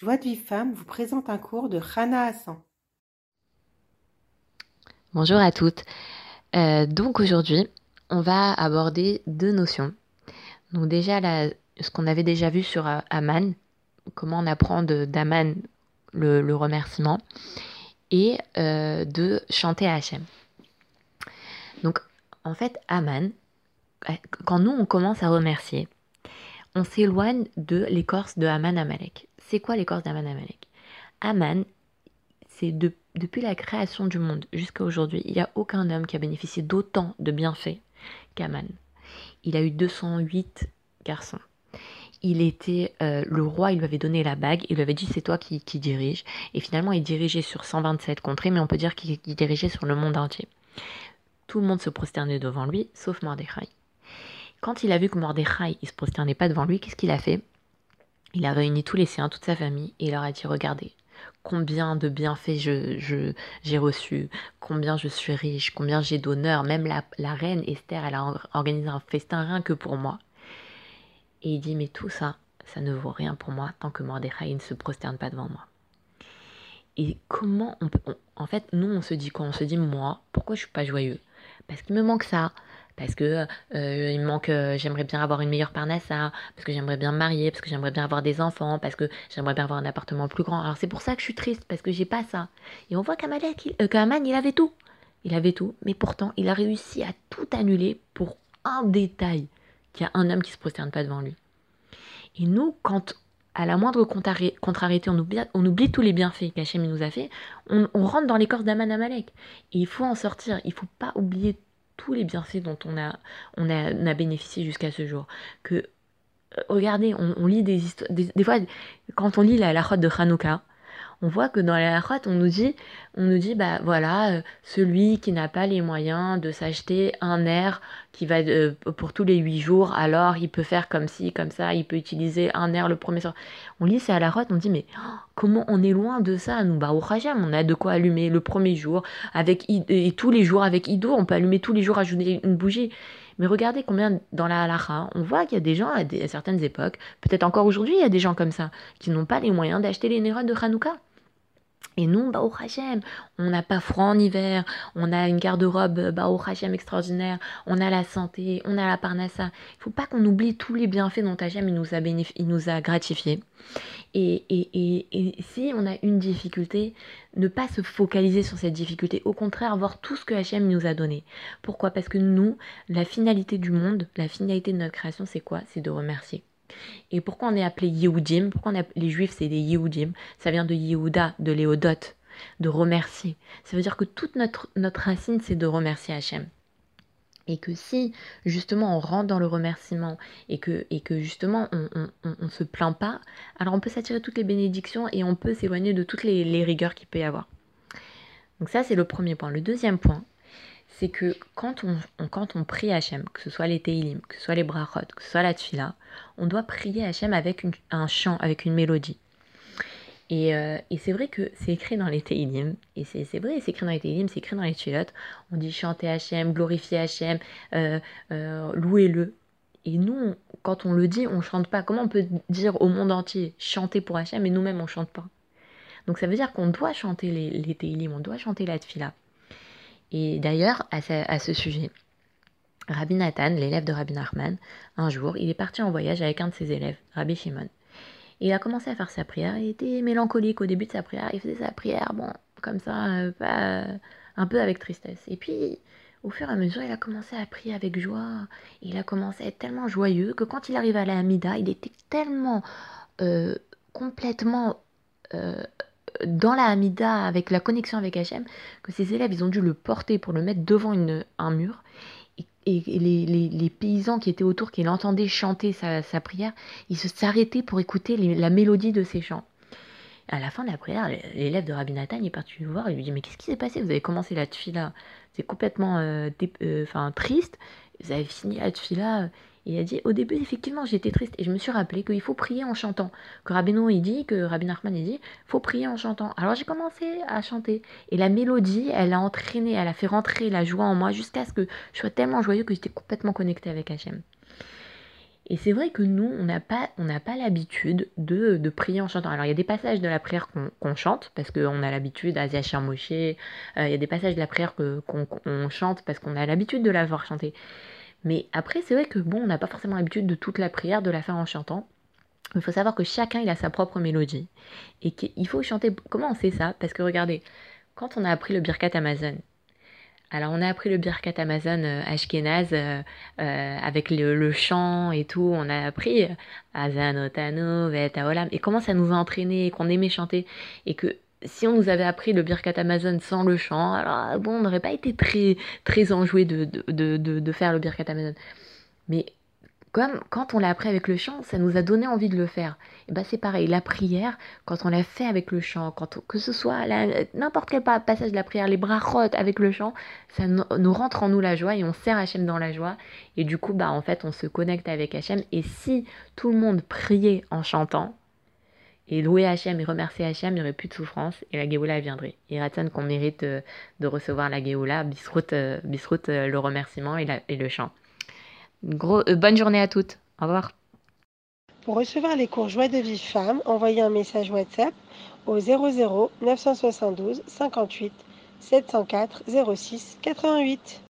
Joie de vie femme vous présente un cours de Rana Hassan. Bonjour à toutes. Euh, donc aujourd'hui, on va aborder deux notions. Donc déjà, ce qu'on avait déjà vu sur euh, Aman, comment on apprend d'Aman le, remerciement, et euh, de chanter à Hachem. Donc en fait, Aman, quand nous on commence à remercier, on s'éloigne de l'écorce de Aman Amalek. C'est quoi l'écorce d'Aman Amalek? Aman, c'est depuis la création du monde jusqu'à aujourd'hui, il n'y a aucun homme qui a bénéficié d'autant de bienfaits qu'Aman. Il a eu 208 garçons. Il était euh, le roi, il lui avait donné la bague, il lui avait dit c'est toi qui, qui dirige. Et finalement, il dirigeait sur 127 contrées, mais on peut dire qu'il dirigeait sur le monde entier. Tout le monde se prosternait devant lui, sauf Mordechai. Quand il a vu que Mordechai, il se prosternait pas devant lui, qu'est-ce qu'il a fait? Il a réuni tous les siens, toute sa famille, et il leur a dit Regardez, combien de bienfaits j'ai je, j'ai reçus, combien je suis riche, combien j'ai d'honneur. Même la, reine Esther, elle a organisé un festin rien que pour moi. Et il dit Mais tout ça, ça ne vaut rien pour moi tant que Mordechai ne se prosterne pas devant moi. Et comment on peut. en fait, nous, on se dit quoi? On se dit Moi, pourquoi je suis pas joyeux? Parce qu'il me manque ça, parce que euh, manque, euh, j'aimerais bien avoir une meilleure parnassa, parce que j'aimerais bien me marier, parce que j'aimerais bien avoir des enfants, parce que j'aimerais bien avoir un appartement plus grand. Alors c'est pour ça que je suis triste, parce que j'ai pas ça. Et on voit qu'Amalek, il, euh, il avait tout. Il avait tout, mais pourtant, il a réussi à tout annuler pour un détail, qu'il y a un homme qui se prosterne pas devant lui. Et nous, quand à la moindre contrariété, on oublie, tous les bienfaits qu'Hachem nous a fait, on, on rentre dans les corps d'Aman Amalek. Et il faut en sortir, il faut pas oublier tous les bienfaits dont on a, on a, bénéficié jusqu'à ce jour. Que, euh, regardez, on, lit des histoires, des, fois, quand on lit la, la de Hanouka, on voit que dans la Lachot, on nous dit, on nous dit, bah voilà, euh, celui qui n'a pas les moyens de s'acheter un air qui va euh, pour tous les huit jours, alors il peut faire comme ci, comme ça, il peut utiliser un air le premier soir. On lit c'est à la on dit, mais oh, comment on est loin de ça, nous, bah au Rajam, on a de quoi allumer le premier jour, avec et tous les jours avec Ido, on peut allumer tous les jours, ajouter une bougie. Mais regardez combien dans la halakha, on voit qu'il y a des gens à, certaines époques, peut-être encore aujourd'hui, il y a des gens comme ça, qui n'ont pas les moyens d'acheter les nérodes de Hanouka. Et nous, bah, au Hachem, on n'a pas froid en hiver, on a une garde-robe bah, au Hachem extraordinaire, on a la santé, on a la parnassa. Il faut pas qu'on oublie tous les bienfaits dont Hachem nous a, il nous a gratifiés. Et, et, et, et, si on a une difficulté, ne pas se focaliser sur cette difficulté, au contraire, voir tout ce que Hachem nous a donné. Pourquoi? Parce que nous, la finalité du monde, la finalité de notre création, c'est quoi? C'est de remercier. Et pourquoi on est appelé Yehudim? Pourquoi on les Juifs, c'est des Yehudim? Ça vient de Yehuda, de Léodote, de remercier. Ça veut dire que toute notre, notre racine, c'est de remercier Hachem. Et que si justement on rentre dans le remerciement et que, et que justement on ne se plaint pas, alors on peut s'attirer toutes les bénédictions et on peut s'éloigner de toutes les, les rigueurs qu'il peut y avoir. Donc ça c'est le premier point. Le deuxième point, c'est que quand on, quand on prie Hachem, que ce soit les Teilim, que ce soit les Brachot, que ce soit la Tfila, on doit prier Hachem avec un chant, avec une mélodie. Et, euh, et c'est vrai que c'est écrit dans les Teilim, et c'est vrai, c'est écrit dans les Teilim, c'est écrit dans les Tfilot. On dit chanter Hachem, glorifier Hachem, euh, euh, louer-le. Et nous, quand on le dit, on chante pas. Comment on peut dire au monde entier chanter pour Hachem et nous-mêmes on chante pas? Donc ça veut dire qu'on doit chanter les, les Teilim, on doit chanter la Tfila. Et d'ailleurs, à, ce, sujet, Rabbi Nathan, l'élève de Rabbi Nachman, un jour, il est parti en voyage avec un de ses élèves, Rabbi Shimon. Il a commencé à faire sa prière, il était mélancolique au début de sa prière, il faisait sa prière, bon, comme ça, euh, pas, un peu avec tristesse. Et puis, au fur et à mesure, il a commencé à prier avec joie, il a commencé à être tellement joyeux que quand il arrive à la Hamida, il était tellement euh, complètement euh, dans la Hamida, avec la connexion avec Hachem, que ses élèves, ils ont dû le porter pour le mettre devant une, un mur. Et, les, paysans qui étaient autour, qui l'entendaient chanter sa, prière, ils s'arrêtaient pour écouter la mélodie de ses chants. À la fin de la prière, l'élève de Rabbi Nathan est parti le voir et lui dit Mais qu'est-ce qui s'est passé? Vous avez commencé la tfila, c'est complètement euh, euh, triste. Vous avez fini la tfila, il a dit au début effectivement j'étais triste et je me suis rappelé qu'il faut prier en chantant. Que Rabbeinu il dit, que Rabbi Nachman il dit, faut prier en chantant. Alors j'ai commencé à chanter et la mélodie elle a entraîné, elle a fait rentrer la joie en moi jusqu'à ce que je sois tellement joyeux que j'étais complètement connecté avec Hachem. Et c'est vrai que nous, on n'a pas, pas l'habitude de, de, prier en chantant. Alors, il y a des passages de la prière qu'on chante, parce qu'on a l'habitude, à Zachar Moshe, euh, il y a des passages de la prière qu'on chante, parce qu'on a l'habitude de la voir chanter. Mais après, c'est vrai que bon, on n'a pas forcément l'habitude de toute la prière de la faire en chantant. Il faut savoir que chacun, il a sa propre mélodie. Et qu'il faut chanter. Comment on sait ça? Parce que regardez, quand on a appris le Birkat Amazon, alors on a appris le Birkat Amazon euh, Ashkenaz euh, euh, avec le, chant et tout, on a appris Azanotano, Olam, et comment ça nous a entraîné, qu'on aimait chanter, et que si on nous avait appris le Birkat Amazon sans le chant, alors bon, on n'aurait pas été très, très enjoué de, de, de, de faire le Birkat Amazon. Mais comme quand on l'a appris avec le chant, ça nous a donné envie de le faire. Et ben c'est pareil, la prière, quand on l'a fait avec le chant, quand que ce soit n'importe quel passage de la prière, les bras rotes avec le chant, ça nous rentre en nous la joie et on sert Hachem dans la joie. Et du coup, bah en fait, on se connecte avec Hachem. Et si tout le monde priait en chantant, et louer Hachem et remercier Hachem, il n'y aurait plus de souffrance et la Géoula viendrait. Il ratonne qu'on mérite euh, de, recevoir la Géoula, bisroute, euh, euh, le remerciement et, et le chant. Gros, bonne journée à toutes. Au revoir. Pour recevoir les cours Joie de vie femme, envoyez un message WhatsApp au 00 972 58 704 06 88.